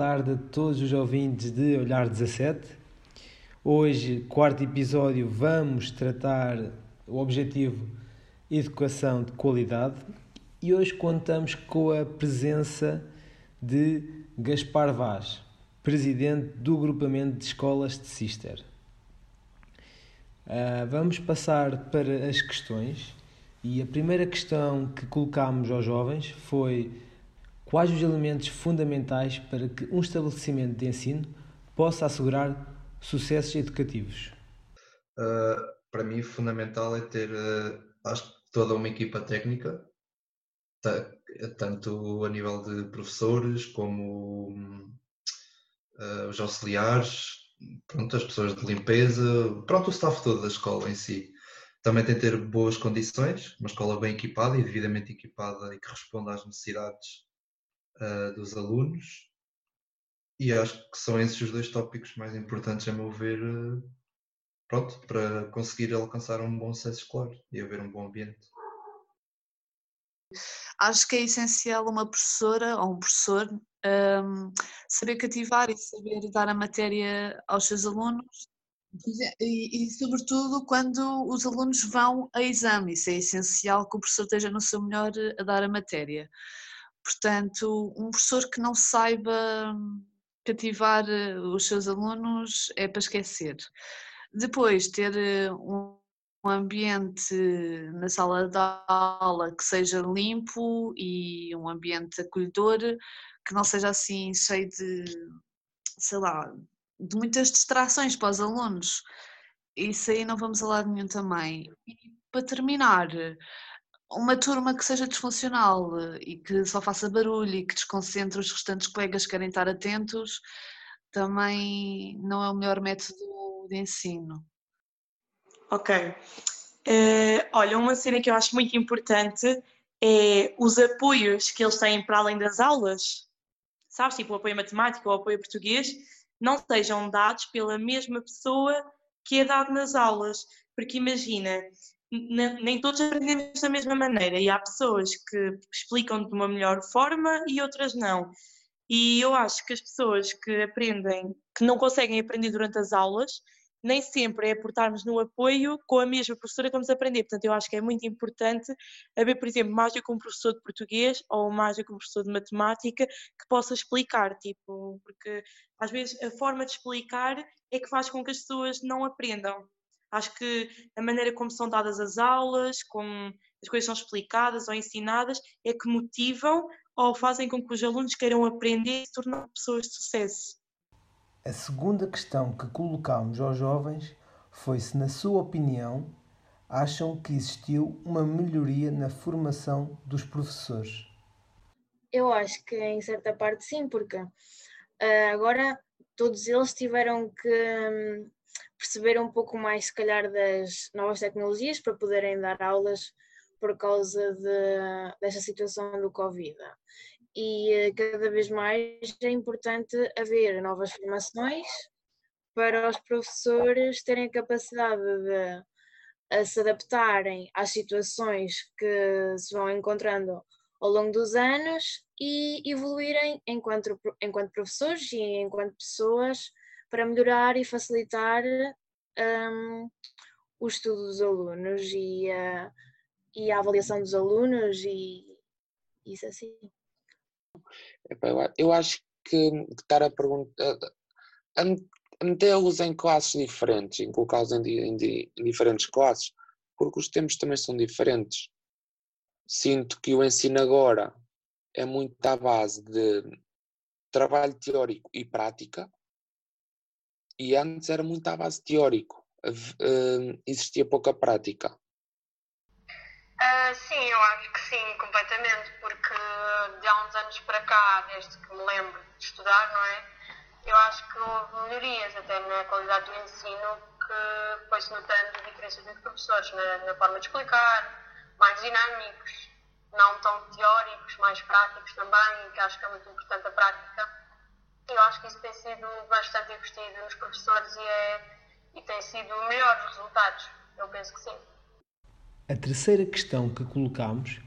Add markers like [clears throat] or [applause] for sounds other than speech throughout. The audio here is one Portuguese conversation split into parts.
Tarde a todos os ouvintes de Olhar 17. Hoje, quarto episódio, vamos tratar o objetivo Educação de Qualidade e hoje contamos com a presença de Gaspar Vaz, presidente do Grupamento de Escolas de Sister. Uh, vamos passar para as questões e a primeira questão que colocámos aos jovens foi quais os elementos fundamentais para que um estabelecimento de ensino possa assegurar sucessos educativos? Uh, para mim, fundamental é ter uh, acho, toda uma equipa técnica, tanto a nível de professores como uh, os auxiliares, pronto, as pessoas de limpeza, pronto, o staff todo da escola em si. Também tem que ter boas condições, uma escola bem equipada e devidamente equipada e que responda às necessidades uh, dos alunos. E acho que são esses os dois tópicos mais importantes, a meu ver, uh, pronto, para conseguir alcançar um bom sucesso escolar e haver um bom ambiente. Acho que é essencial uma professora ou um professor um, saber cativar e saber dar a matéria aos seus alunos e, e, sobretudo quando os alunos vão a exame, isso é essencial que o professor esteja no seu melhor a dar a matéria. Portanto, um professor que não saiba cativar eh, os seus alunos é para esquecer. Depois, ter eh, um ambiente na sala de aula que seja limpo e um ambiente acolhedor, que não seja assim cheio de, sei lá, de muitas distrações para os alunos. Isso aí não vamos a lado nenhum também. E para terminar, uma turma que seja disfuncional e que só faça barulho e que desconcentre os restantes colegas que querem estar atentos, também não é o melhor método de ensino. Ok. Uh, olha, uma cena que eu acho muito importante é os apoios que eles têm para além das aulas, sabes? Tipo o apoio matemático ou o apoio português, não sejam dados pela mesma pessoa que é dado nas aulas. Porque imagina, nem todos aprendemos da mesma maneira e há pessoas que explicam de uma melhor forma e outras não. E eu acho que as pessoas que aprendem, que não conseguem aprender durante as aulas, nem sempre é aportarmos no apoio com a mesma professora que vamos aprender. Portanto, eu acho que é muito importante haver, por exemplo, mais do que um professor de português ou mais do que um professor de matemática que possa explicar, tipo, porque às vezes a forma de explicar é que faz com que as pessoas não aprendam. Acho que a maneira como são dadas as aulas, como as coisas são explicadas ou ensinadas, é que motivam ou fazem com que os alunos queiram aprender e se tornar pessoas de sucesso. A segunda questão que colocámos aos jovens foi se, na sua opinião, acham que existiu uma melhoria na formação dos professores. Eu acho que em certa parte sim, porque uh, agora todos eles tiveram que um, perceber um pouco mais, se calhar, das novas tecnologias para poderem dar aulas por causa de, desta situação do Covid. E eh, cada vez mais é importante haver novas formações para os professores terem a capacidade de a se adaptarem às situações que se vão encontrando ao longo dos anos e evoluírem enquanto, enquanto professores e enquanto pessoas para melhorar e facilitar um, o estudo dos alunos e a, e a avaliação dos alunos e isso assim. Eu acho que estar a perguntar, metê-los em classes diferentes, em colocá-los em, em, em diferentes classes, porque os tempos também são diferentes. Sinto que o ensino agora é muito à base de trabalho teórico e prática, e antes era muito à base teórico, uh, existia pouca prática. Uh, sim, eu acho que sim, completamente, porque de há uns anos para cá, desde que me lembro de estudar, não é? Eu acho que houve melhorias até na qualidade do ensino que foi-se notando diferenças entre professores na, na, forma de explicar, mais dinâmicos, não tão teóricos, mais práticos também, que acho que é muito importante a prática. Eu acho que isso tem sido bastante investido nos professores e, é, e tem sido melhores resultados. Eu penso que sim. A terceira questão que colocámos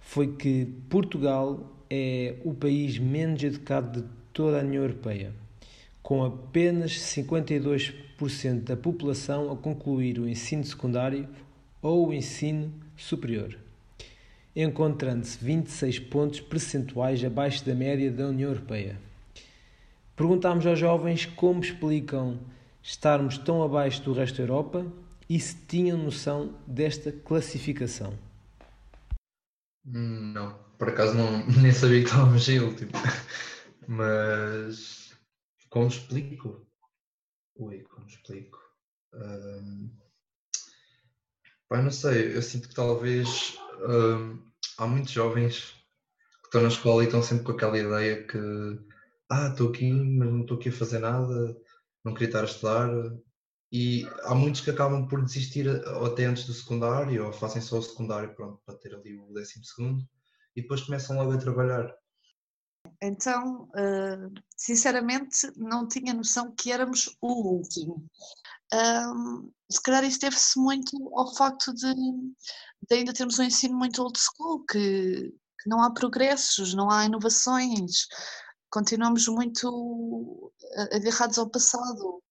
foi que Portugal é o país menos educado de toda a União Europeia, com apenas 52% da população a concluir o ensino secundário ou o ensino superior, encontrando-se 26 pontos percentuais abaixo da média da União Europeia. Perguntámos aos jovens como explicam estarmos tão abaixo do resto da Europa e se tinham noção desta classificação. Não, por acaso não, [laughs] nem sabia que estávamos em último. Mas como explico? Ui, como explico? Um, não sei, eu sinto que talvez um, há muitos jovens que estão na escola e estão sempre com aquela ideia que ah, estou aqui, mas não estou aqui a fazer nada, não queria estar a estudar. E há muitos que acabam por desistir até antes do secundário, ou fazem só o secundário pronto, para ter ali o décimo segundo, e depois começam logo a trabalhar. Então, eh, sinceramente, não tinha noção que éramos o último. se calhar isso deve-se muito ao facto de, de, ainda termos um ensino muito old school, que, que não há progressos, não há inovações, continuamos muito agarrados ao passado.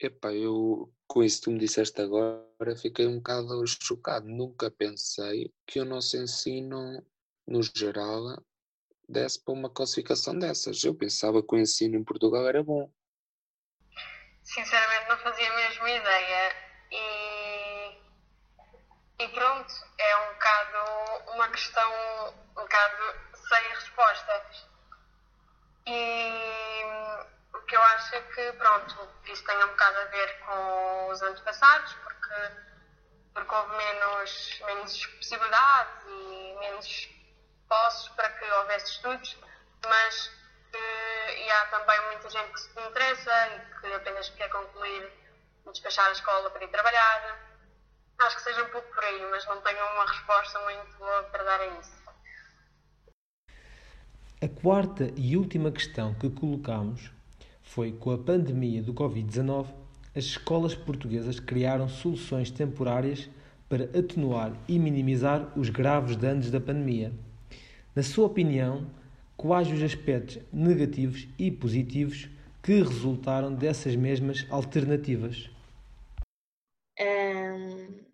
Epá, eu com isso que tu me disseste agora fiquei um bocado chocado. Nunca pensei que o nosso ensino, no geral, desse para uma classificação dessas. Eu pensava que o ensino em Portugal era bom. Sinceramente não fazia mesmo ideia. E, e pronto, é um bocado uma questão um bocado sem resposta. E o que eu acho é que, pronto, isto tem um bocado a ver com os anos passados, porque, porque houve menos, menos possibilidades e menos postos para que houvesse estudos, mas uh, e há também muita gente que se interessa e que apenas quer concluir e despachar a escola para ir trabalhar. Acho que seja um pouco por aí, mas não tenho uma resposta muito boa para dar a isso. A quarta e última questão que colocamos foi com a pandemia do Covid-19, as escolas portuguesas criaram soluções temporárias para atenuar e minimizar os graves danos da pandemia. Na sua opinião, quais os aspectos negativos e positivos que resultaram dessas mesmas alternativas? Um,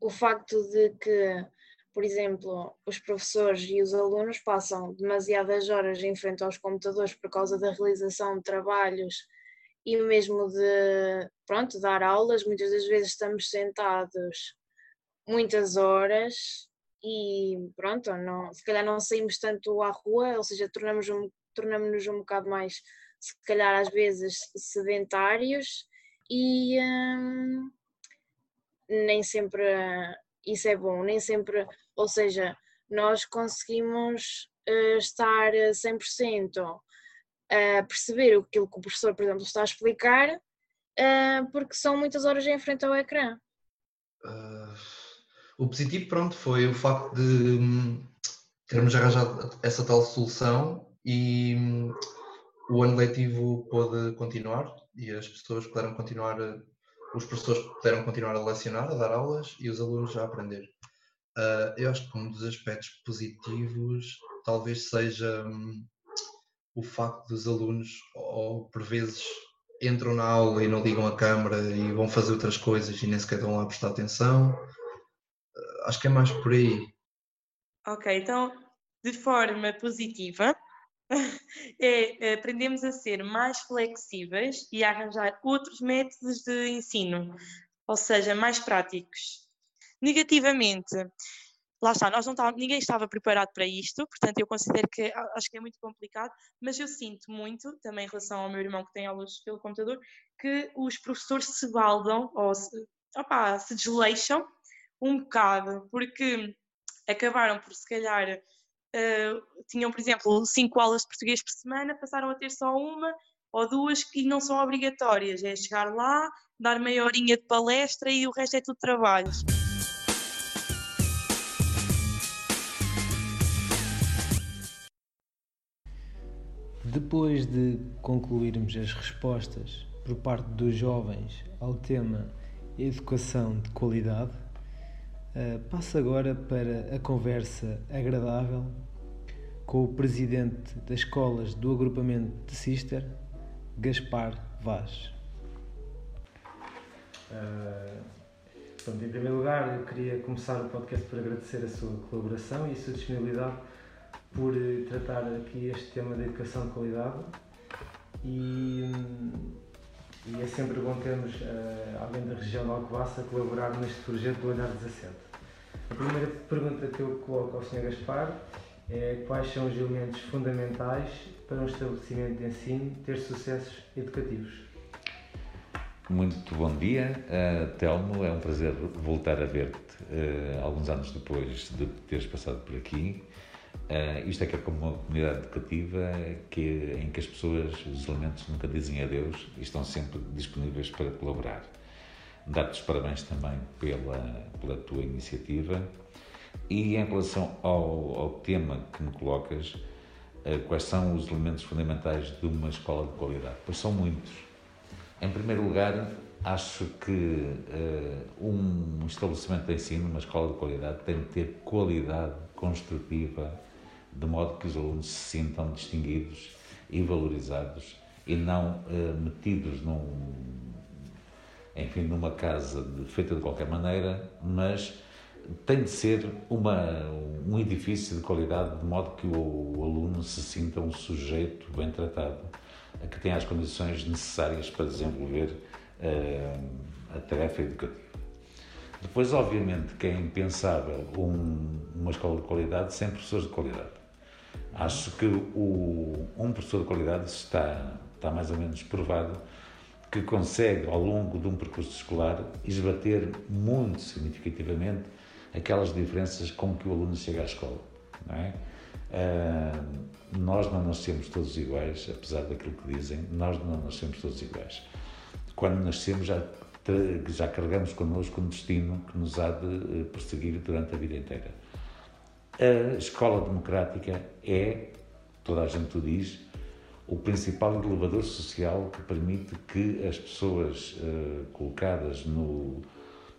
o facto de que por exemplo, os professores e os alunos passam demasiadas horas em frente aos computadores por causa da realização de trabalhos e mesmo de, pronto, dar aulas, muitas das vezes estamos sentados muitas horas e pronto, não, se calhar não saímos tanto à rua, ou seja, tornamos-nos um, tornamos um bocado mais, se calhar às vezes, sedentários e hum, nem sempre isso é bom, nem sempre, ou seja, nós conseguimos uh, estar 100% a perceber aquilo que o professor, por exemplo, está a explicar, uh, porque são muitas horas em frente ao ecrã. Uh, o positivo, pronto, foi o facto de um, termos arranjado essa tal solução e um, o ano letivo pôde continuar e as pessoas puderam continuar os professores puderam continuar a lecionar, a dar aulas e os alunos a aprender. Uh, eu acho que um dos aspectos positivos talvez seja um, o facto dos alunos, ou por vezes entram na aula e não ligam a câmera e vão fazer outras coisas e nem sequer estão lá a prestar atenção. Uh, acho que é mais por aí. Ok, então de forma positiva, [laughs] é aprendemos a ser mais flexíveis e a arranjar outros métodos de ensino, ou seja, mais práticos. Negativamente, lá está, nós não tá, ninguém estava preparado para isto, portanto eu considero que acho que é muito complicado, mas eu sinto muito, também em relação ao meu irmão que tem aulas pelo computador, que os professores se baldam ou se, opa, se desleixam um bocado, porque acabaram por se calhar uh, tinham, por exemplo, cinco aulas de português por semana, passaram a ter só uma ou duas que não são obrigatórias. É chegar lá, dar meia horinha de palestra e o resto é tudo trabalhos. Depois de concluirmos as respostas por parte dos jovens ao tema educação de qualidade, uh, passo agora para a conversa agradável com o presidente das escolas do agrupamento de Sister, Gaspar Vaz. Uh, pronto, em primeiro lugar, eu queria começar o podcast por agradecer a sua colaboração e a sua disponibilidade por eh, tratar aqui este tema da educação de qualidade. E, e é sempre bom termos uh, alguém da região de Alcobaça a colaborar neste projeto do Olhar 17. A primeira pergunta que eu coloco ao Sr. Gaspar é quais são os elementos fundamentais para um estabelecimento de ensino ter sucessos educativos? Muito bom dia, uh, Telmo. É um prazer voltar a ver-te uh, alguns anos depois de teres passado por aqui. Uh, isto é que é como uma comunidade educativa que, em que as pessoas, os elementos, nunca dizem adeus e estão sempre disponíveis para colaborar. Dar-te os parabéns também pela, pela tua iniciativa. E em relação ao, ao tema que me colocas, uh, quais são os elementos fundamentais de uma escola de qualidade? Pois são muitos em primeiro lugar, acho que uh, um estabelecimento de ensino, uma escola de qualidade, tem de ter qualidade construtiva, de modo que os alunos se sintam distinguidos e valorizados e não uh, metidos num, enfim, numa casa de, feita de qualquer maneira, mas tem de ser uma, um edifício de qualidade de modo que o, o aluno se sinta um sujeito bem tratado que tenha as condições necessárias para desenvolver uh, a tarefa educativa. Depois, obviamente, que é impensável um, uma escola de qualidade sem professores de qualidade. Acho que o, um professor de qualidade está, está mais ou menos provado que consegue, ao longo de um percurso escolar, esbater muito significativamente aquelas diferenças com que o aluno chega à escola. Não é? Uh, nós não nascemos todos iguais, apesar daquilo que dizem, nós não nascemos todos iguais. Quando nascemos já, já carregamos connosco um destino que nos há de eh, perseguir durante a vida inteira. A escola democrática é, toda a gente o diz, o principal elevador social que permite que as pessoas uh, colocadas no,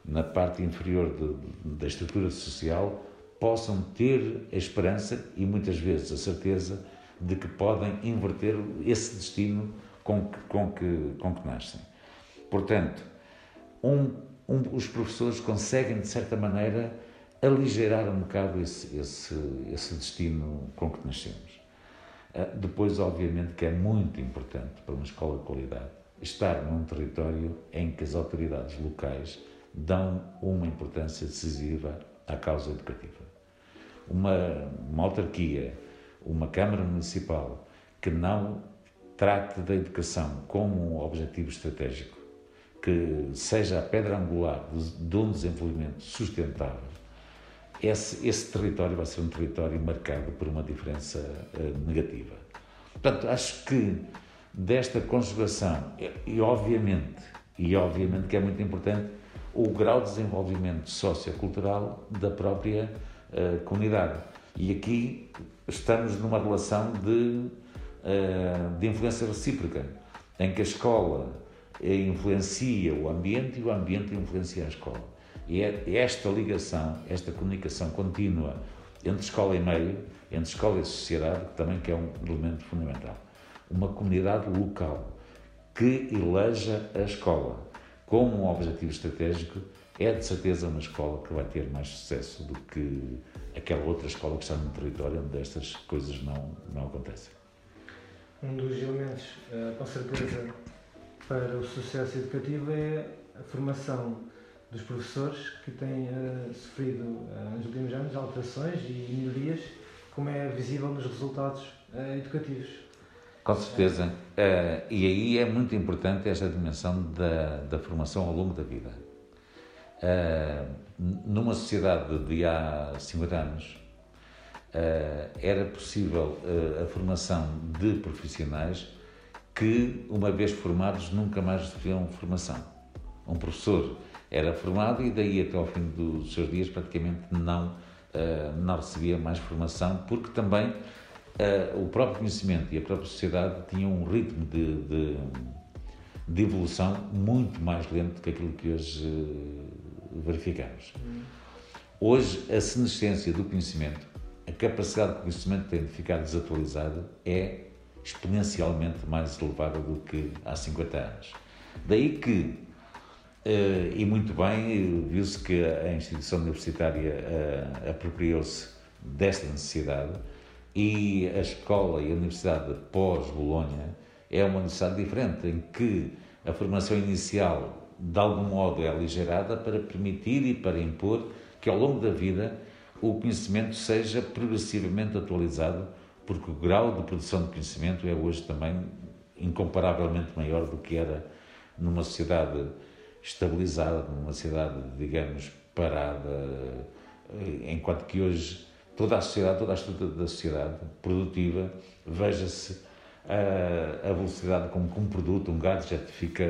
na parte inferior de, da estrutura social possam ter a esperança e muitas vezes a certeza de que podem inverter esse destino com que, com que, com que nascem. Portanto, um, um, os professores conseguem, de certa maneira, aligeirar um bocado esse, esse, esse destino com que nascemos. Ah, depois, obviamente, que é muito importante para uma escola de qualidade estar num território em que as autoridades locais dão uma importância decisiva à causa educativa. Uma, uma autarquia, uma Câmara Municipal que não trate da educação como um objetivo estratégico, que seja a pedra angular de, um desenvolvimento sustentável, esse, esse, território vai ser um território marcado por uma diferença uh, negativa. Portanto, acho que desta conjugação, e, obviamente, e obviamente que é muito importante o grau de desenvolvimento sociocultural da própria uh, comunidade. E aqui estamos numa relação de, uh, de influência recíproca, em que a escola influencia o ambiente e o ambiente influencia a escola. E é esta ligação, esta comunicação contínua entre escola e meio, entre escola e sociedade, também que é um elemento fundamental. Uma comunidade local que eleja a escola como um objetivo estratégico é de certeza uma escola que vai ter mais sucesso do que aquela outra escola que está no território onde estas coisas não, não acontecem. Um dos elementos, eh, com certeza, para o sucesso educativo é a formação dos professores que têm uh, sofrido uh, nos últimos anos alterações e melhorias, como é visível nos resultados uh, educativos. Com certeza. e aí é muito importante esta dimensão da, da formação ao longo da vida. Numa sociedade de há 50 anos, era possível a formação de profissionais que, uma vez formados, nunca mais recebiam formação. Um professor era formado e daí até ao fim dos seus dias praticamente não, não recebia mais formação, porque também o próprio conhecimento e a própria sociedade tinham um ritmo de, de, de evolução muito mais lento que aquilo que hoje verificamos. Hoje, a senescência do conhecimento a capacidade de conhecimento tem de ficar desatualizada é exponencialmente mais elevada do que há 50 anos. Daí que, eh, e muito bem, viu-se que a instituição universitária eh, apropriou-se desta necessidade e a escola e a universidade pós-Bolonha é uma necessidade diferente, em que a formação inicial, de algum modo, é aligerada para permitir e para impor que, ao longo da vida, o conhecimento seja progressivamente atualizado, porque o grau de produção de conhecimento é hoje também incomparavelmente maior do que era numa sociedade estabilizada, numa sociedade, digamos, parada, eh, enquanto que hoje toda a sociedade, toda a estrutura da sociedade produtiva, veja-se a, a velocidade como, como produto, um gadget, fica,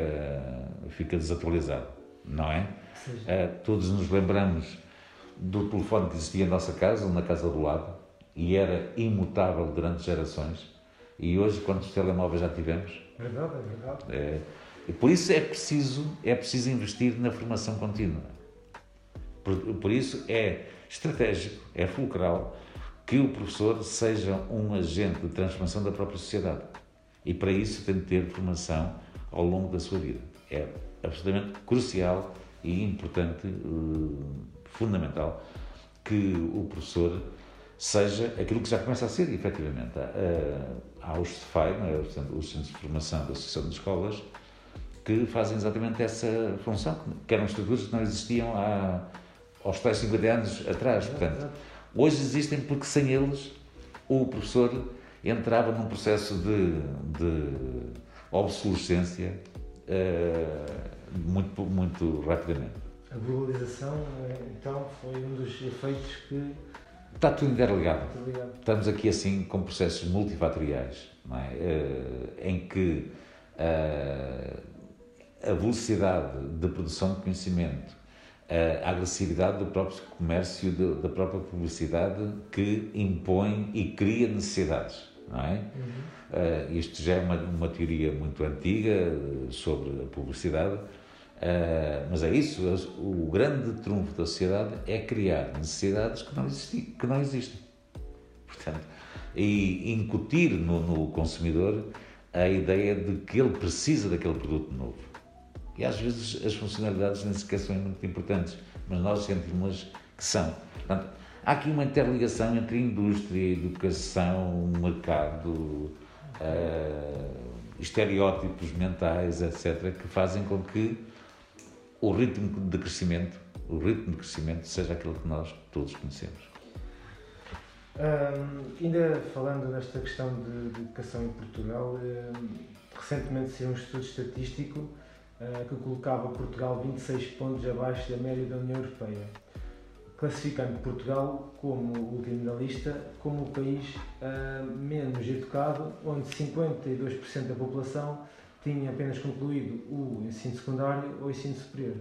fica desatualizado, não é? Uh, todos nos lembramos do telefone que existia em nossa casa ou na casa do lado e era imutável durante gerações. E hoje, quantos telemóveis já tivemos? Verdade, é verdade. É, e por isso é preciso, é preciso investir na formação contínua. Por, por isso é estratégico, é fulcral que o professor seja um agente de transformação da própria sociedade. E para isso tem de ter formação ao longo da sua vida. É absolutamente crucial e importante, eh, fundamental, que o professor seja aquilo que já começa a ser, efetivamente. Há os CEFAI, é? os Centros de Formação da Associação de Escolas, que fazem exatamente essa função, que eram estruturas que não existiam há, aos tais 50 anos atrás. Portanto, Hoje existem porque sem eles o professor entrava num processo de, de obsolescência uh, muito, muito rapidamente. A globalização, então, foi um dos efeitos que. Está tudo interligado. Estamos aqui, assim, com processos multifatoriais, é? uh, em que uh, a velocidade de produção de conhecimento a agressividade do próprio comércio, da própria publicidade que impõe e cria necessidades, não é? Uhum. Uh, isto já é uma, uma teoria muito antiga sobre a publicidade, uh, mas é isso, o grande trunfo da sociedade é criar necessidades que não, existi, que não existem. Portanto, e incutir no, no consumidor a ideia de que ele precisa daquele produto novo. E às vezes as funcionalidades nem sequer são muito importantes, mas nós sentimos que são. Portanto, há aqui uma interligação entre indústria, educação, mercado, uh, estereótipos mentais, etc., que fazem com que o ritmo de crescimento, o ritmo de crescimento seja aquele que nós todos conhecemos. Ainda falando nesta questão de, educação em Portugal, recentemente saiu um estudo estatístico que colocava Portugal 26 pontos abaixo da média da União Europeia, classificando Portugal como o último da lista como o país uh, menos educado, onde 52% da população tinha apenas concluído o ensino secundário ou ensino superior.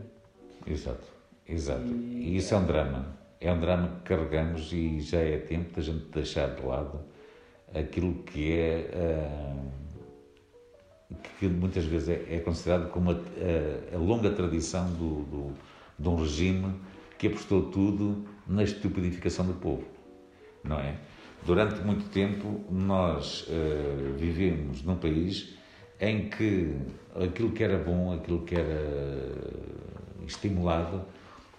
Exato, exato. E, e isso é um drama. É um drama que carregamos e já é tempo da gente deixar de lado aquilo que é. Uh, que muitas vezes é, é considerado como a, a, a longa tradição do, do, de um regime que apostou tudo na estupidificação do povo, não é? Durante muito tempo nós uh, vivemos num país em que aquilo que era bom, aquilo que era estimulado,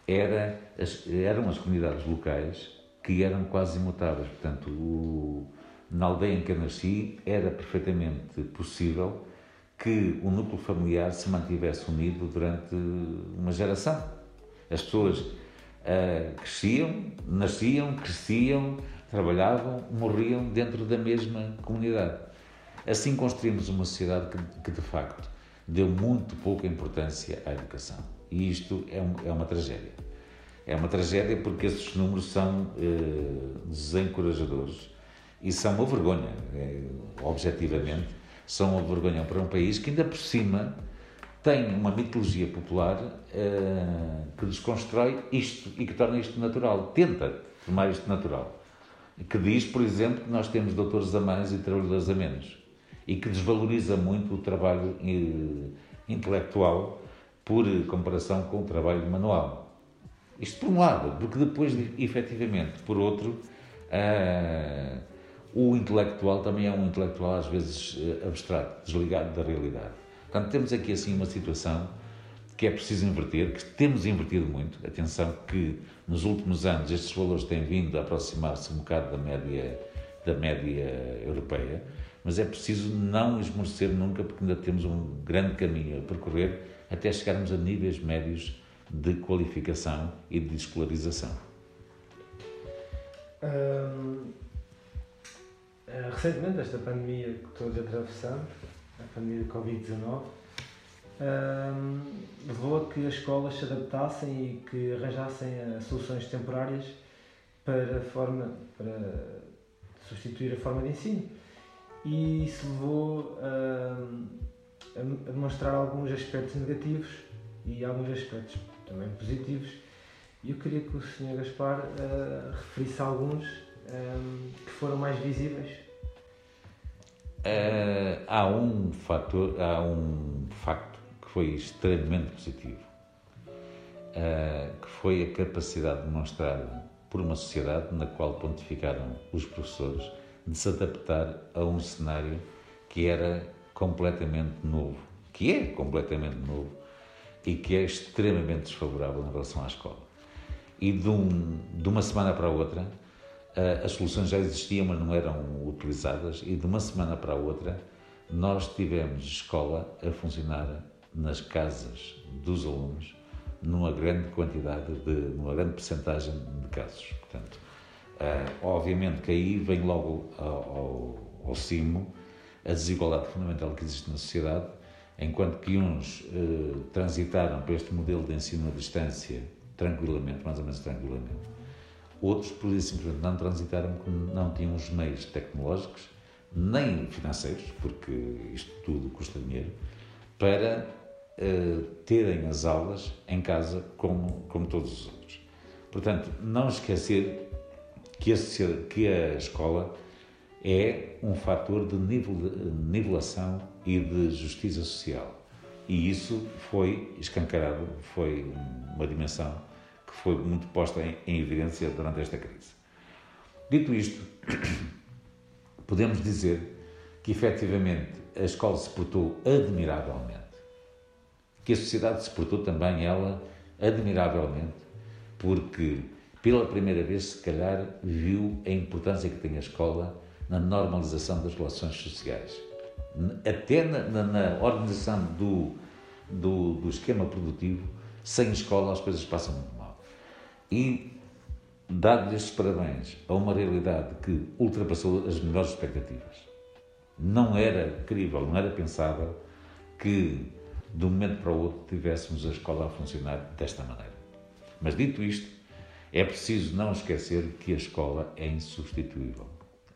era as, eram as comunidades locais que eram quase imutáveis. Portanto, o, na aldeia em que eu nasci era perfeitamente possível que o núcleo familiar se mantivesse unido durante uma geração. As pessoas uh, cresciam, nasciam, cresciam, trabalhavam, morriam dentro da mesma comunidade. Assim construímos uma sociedade que, que de facto deu muito pouca importância à educação. E isto é, um, é uma tragédia. É uma tragédia porque esses números são uh, desencorajadores e são uma vergonha, é, objetivamente são uma vergonha para um país que ainda por cima tem uma mitologia popular uh, que desconstrói isto e que torna isto natural, tenta tornar isto natural. Que diz, por exemplo, que nós temos doutores a mais e trabalhadores a menos e que desvaloriza muito o trabalho uh, intelectual por comparação com o trabalho manual. Isto por um lado, porque depois, efetivamente, por outro, Uh, o intelectual também é um intelectual às vezes eh, abstrato, desligado da realidade. Portanto, temos aqui assim uma situação que é preciso inverter, que temos invertido muito. Atenção que nos últimos anos estes valores têm vindo a aproximar-se um bocado da média, da média europeia, mas é preciso não esmorecer nunca, porque ainda temos um grande caminho a percorrer até chegarmos a níveis médios de qualificação e de escolarização. Recentemente, esta pandemia que todos atravessamos, a pandemia de Covid-19, hum, levou a que as escolas se adaptassem e que arranjassem uh, soluções temporárias para, a forma, para substituir a forma de ensino. E isso levou uh, a demonstrar alguns aspectos negativos e alguns aspectos também positivos. E eu queria que o Sr. Gaspar uh, referisse alguns um, que foram mais visíveis. Uh, há um fator, há um facto que foi extremamente positivo, uh, que foi a capacidade demonstrada por uma sociedade na qual pontificaram os professores de se adaptar a um cenário que era completamente novo, que é completamente novo e que é extremamente desfavorável em relação à escola. E de, um, de uma semana para a outra, as soluções já existiam, mas não eram utilizadas, e de uma semana para a outra, nós tivemos escola a funcionar nas casas dos alunos numa grande quantidade de, numa grande percentagem de casos. Portanto, uh, obviamente que aí vem logo ao, ao, ao cimo a desigualdade fundamental que existe na sociedade, enquanto que uns uh, transitaram para este modelo de ensino à distância tranquilamente, mais ou menos tranquilamente, outros, por isso simplesmente, não transitaram porque não tinham os meios tecnológicos nem financeiros, porque isto tudo custa dinheiro, para uh, terem as aulas em casa como, como todos os outros. Portanto, não esquecer que a, que a escola é um fator de nivelação e de justiça social. E isso foi escancarado, foi uma dimensão que foi muito posta em, em evidência durante esta crise. Dito isto, [clears throat] podemos dizer que efetivamente a escola se portou admiravelmente, que a sociedade se portou também ela admiravelmente, porque pela primeira vez, se calhar, viu a importância que tem a escola na normalização das relações sociais. Até na, na, na organização do, do, do, esquema produtivo, sem escola as coisas passam. E, dado estes parabéns a uma realidade que ultrapassou as melhores expectativas, não era crível, não era pensável que de um momento para o outro tivéssemos a escola a funcionar desta maneira. Mas dito isto, é preciso não esquecer que a escola é insubstituível.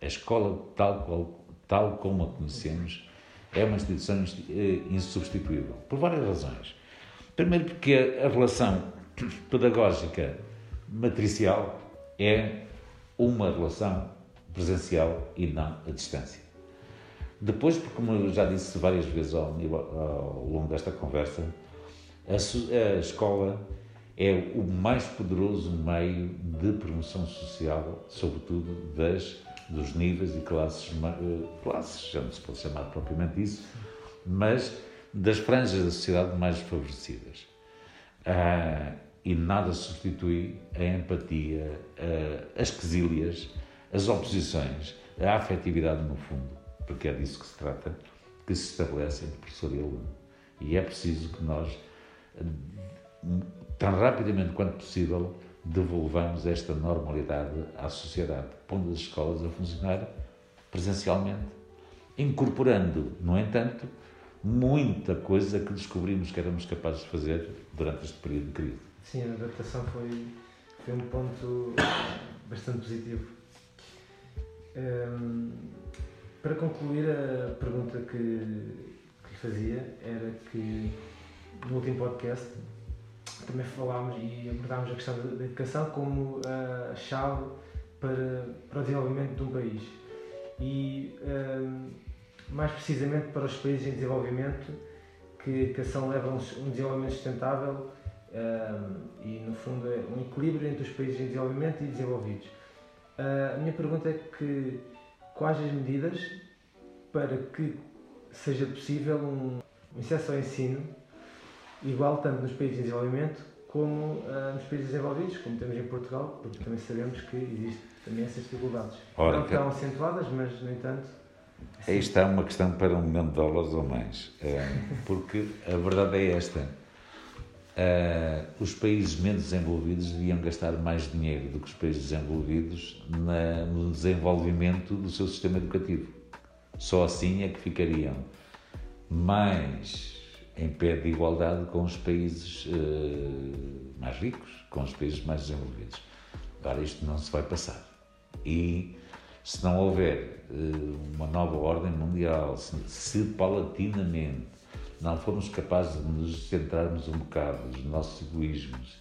A escola, tal, qual, tal como a conhecemos, é uma instituição eh, insubstituível, por várias razões. Primeiro, porque a relação [coughs] pedagógica matricial é uma relação presencial e não à distância. Depois, porque, como já disse várias vezes ao, ao longo desta conversa, a, a escola é o mais poderoso meio de promoção social, sobretudo das dos níveis e classes, eh, classes, já não se pode chamar propriamente isso, mas das franjas da sociedade mais desfavorecidas. Ah, e nada substitui a empatia, as quesílias, as oposições, a afetividade no fundo, porque é disso que se trata, que se estabelece entre professor e aluno. E é preciso que nós, tão rapidamente quanto possível, devolvamos esta normalidade à sociedade, pondo as escolas a funcionar presencialmente, incorporando, no entanto, muita coisa que descobrimos que éramos capazes de fazer durante este período de crise. Sim, a adaptação foi, foi um ponto bastante positivo. Um, para concluir, a pergunta que, que fazia era que no último podcast também falámos e abordámos a questão da educação como a chave para, para o desenvolvimento de um país. E um, mais precisamente para os países em desenvolvimento, que a educação leva a um desenvolvimento sustentável um, e, no fundo, é um equilíbrio entre os países em desenvolvimento e desenvolvidos. Uh, a minha pergunta é que quais as medidas para que seja possível um, um acesso ao ensino igual tanto nos países em desenvolvimento como uh, nos países desenvolvidos, como temos em Portugal, porque também sabemos que existem também essas dificuldades. Ora, Não tão acentuadas, mas no entanto. Aí está uma questão para um milhão de dólares ou mais, porque a verdade é esta. Uh, os países menos desenvolvidos deviam gastar mais dinheiro do que os países desenvolvidos na, no desenvolvimento do seu sistema educativo. Só assim é que ficariam mais em pé de igualdade com os países uh, mais ricos, com os países mais desenvolvidos. Agora, isto não se vai passar. E se não houver uh, uma nova ordem mundial, se, se paulatinamente não formos capazes de nos centrarmos um bocado nos nossos egoísmos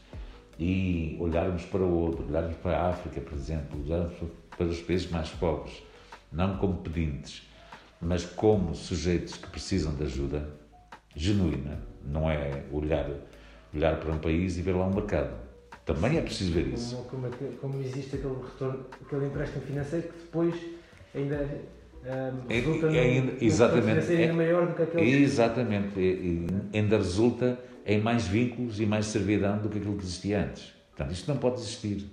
e olharmos para o outro, olharmos para a África, por exemplo, olharmos para os países mais pobres, não como pedintes, mas como sujeitos que precisam de ajuda genuína, não é olhar, olhar para um país e ver lá um mercado. Também é preciso ver isso. Como, como, como existe aquele retorno, aquele empréstimo financeiro que depois ainda um, resulta é, é, exatamente, ainda maior do que aquele. Exatamente, e, ainda resulta em mais vínculos e mais servidão do que aquilo que existia antes. Portanto, isto não pode existir.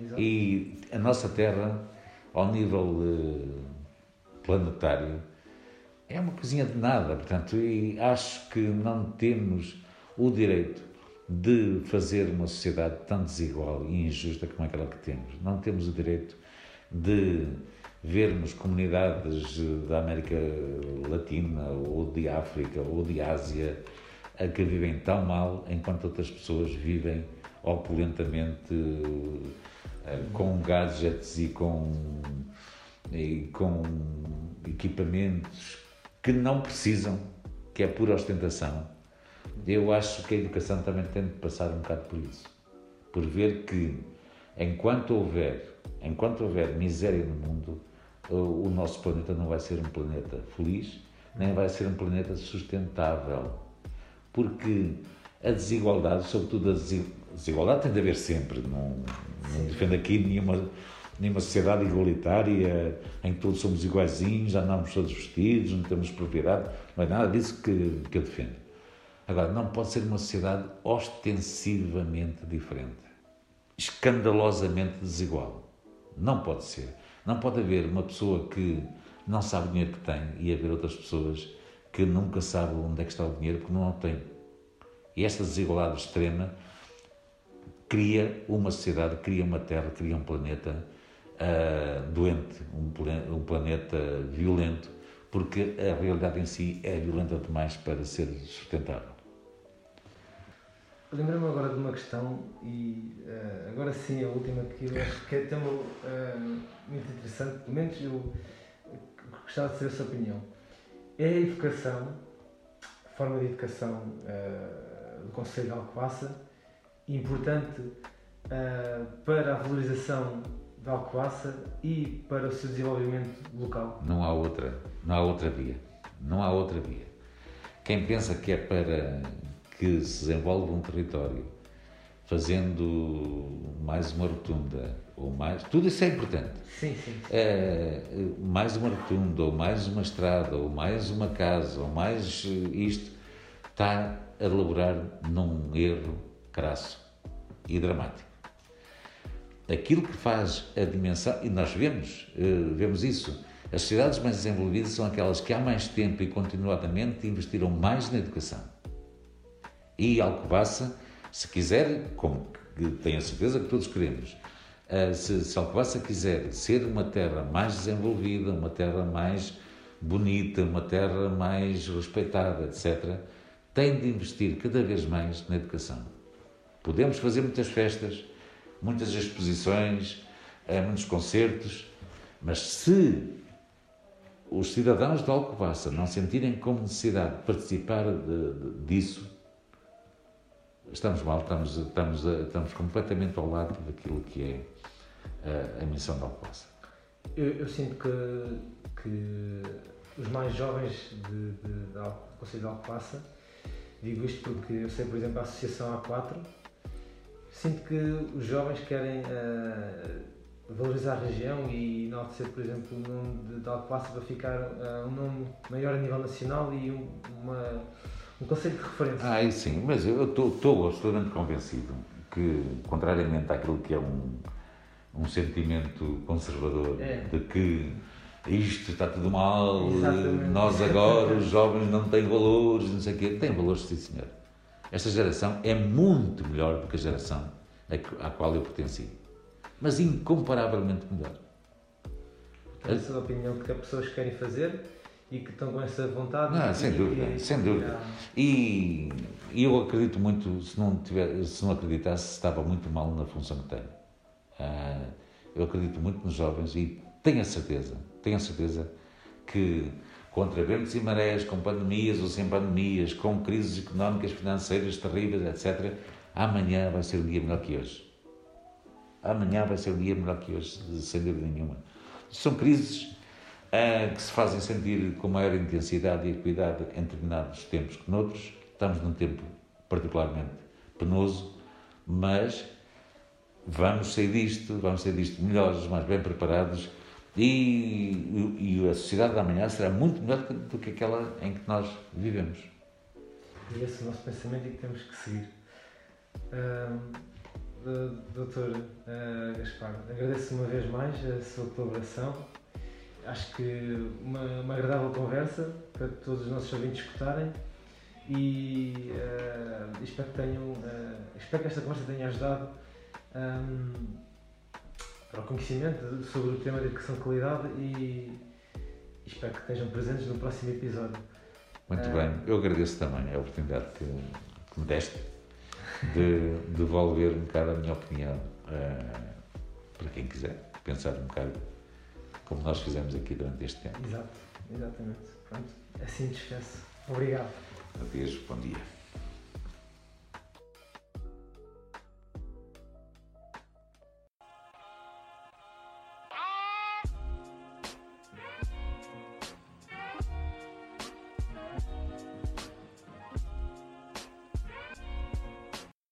Exato. E a nossa Terra, ao nível uh, planetário, é uma coisinha de nada. Portanto, e acho que não temos o direito de fazer uma sociedade tão desigual e injusta como aquela que temos. Não temos o direito de vermos comunidades da América Latina ou de África ou de Ásia a que vivem tão mal enquanto outras pessoas vivem opulentamente eh, com gadgets e com, e com equipamentos que não precisam, que é pura ostentação. Eu acho que a educação também tem de passar um bocado por isso. Por ver que enquanto houver, enquanto houver miséria no mundo, o nosso planeta não vai ser um planeta feliz, nem vai ser um planeta sustentável. Porque a desigualdade, sobretudo a desigualdade, tem de haver sempre. Não, não defendo aqui nenhuma, nenhuma sociedade igualitária em que todos somos iguaizinhos, andamos todos vestidos, não temos propriedade. Não é nada disso que, que eu defendo. Agora, não pode ser uma sociedade ostensivamente diferente, escandalosamente desigual. Não pode ser. Não pode haver uma pessoa que não sabe o dinheiro que tem e haver outras pessoas que nunca sabem onde é que está o dinheiro porque não o têm. E esta desigualdade extrema cria uma sociedade, cria uma terra, cria um planeta uh, doente, um, um planeta violento, porque a realidade em si é violenta demais para ser sustentável. Lembrei-me agora de uma questão, e uh, agora sim a última que eu acho que é tão uh, muito interessante, pelo menos eu gostava de saber a sua opinião. É a educação, a forma de educação uh, do Conselho de Alcobaça, importante para a valorização da Alcobaça e para o seu desenvolvimento local? Não há outra, não há outra via. Não há outra via. Quem pensa que é para que se desenvolve um território fazendo mais uma rotunda ou mais tudo isso é importante. Sim, sim. É, mais uma rotunda ou mais uma estrada ou mais uma casa ou mais isto está a elaborar num erro crasso e dramático. Aquilo que faz a dimensão e nós vemos eh, vemos isso as sociedades mais desenvolvidas são aquelas que há mais tempo e continuadamente investiram mais na educação e Alcobaça, se quiser, como tenho a certeza que todos queremos, eh, se, se Alcobaça quiser ser uma terra mais desenvolvida, uma terra mais bonita, uma terra mais respeitada, etc., tem de investir cada vez mais na educação. Podemos fazer muitas festas, muitas exposições, eh, muitos concertos, mas se os cidadãos de Alcobaça não sentirem como necessidade de participar de, de, disso, estamos mal, estamos, estamos, estamos completamente ao lado daquilo que é a, a missão da Alcobaça. Eu, eu, sinto que, que os mais jovens de, de, de, do Conselho de Alcobaça, digo isto porque eu sei, por exemplo, a Associação A4, sinto que os jovens querem uh, valorizar a região e enaltecer, por exemplo, o nome de, de Alcobaça para ficar uh, um nome maior a nível nacional e um, uma, um conceito de referência. Ah, sim, mas eu estou absolutamente convencido que, contrariamente àquilo que é um, um sentimento conservador é. de que isto está tudo mal, Exatamente. nós agora, os jovens não têm valores, não sei o quê. Tem valores, sim, senhor. Esta geração é muito melhor do que a geração à qual eu pertenci. Mas incomparavelmente melhor. Essa é a opinião que há pessoas que querem fazer e que estão com essa vontade. Não, sem dúvida, que... sem dúvida. E, e, eu acredito muito, se não, tiver, se não acreditasse, estava muito mal na função que tenho. Uh, eu acredito muito nos jovens e tenho a certeza tenho a certeza que contra ventos e marés, com pandemias ou sem pandemias, com crises económicas, financeiras terríveis, etc., amanhã vai ser um dia melhor que hoje. Amanhã vai ser um dia melhor que hoje, sem dúvida nenhuma. São crises que se fazem sentir com maior intensidade e equidade em determinados tempos que noutros. Estamos num tempo particularmente penoso, mas vamos sair disto, vamos sair disto melhores, mais bem preparados e, e, a sociedade da manhã será muito melhor do que aquela em que nós vivemos. E esse é o nosso pensamento e que temos que seguir. Uh, doutor uh, Gaspar, agradeço uma vez mais a sua colaboração. Acho que uma, uma agradável conversa para todos os nossos ouvintes escutarem e uh, espero, que tenham, uh, espero que esta conversa tenha ajudado um, para o conhecimento sobre o tema da educação de qualidade e espero que estejam presentes no próximo episódio. Muito uh, bem, eu agradeço também a oportunidade que, que me deste de devolver um bocado a minha opinião para quem quiser pensar um bocado como nós fizemos aqui durante este tempo. Exato, exatamente. Pronto, assim despeço. Obrigado. Adeus, bom dia.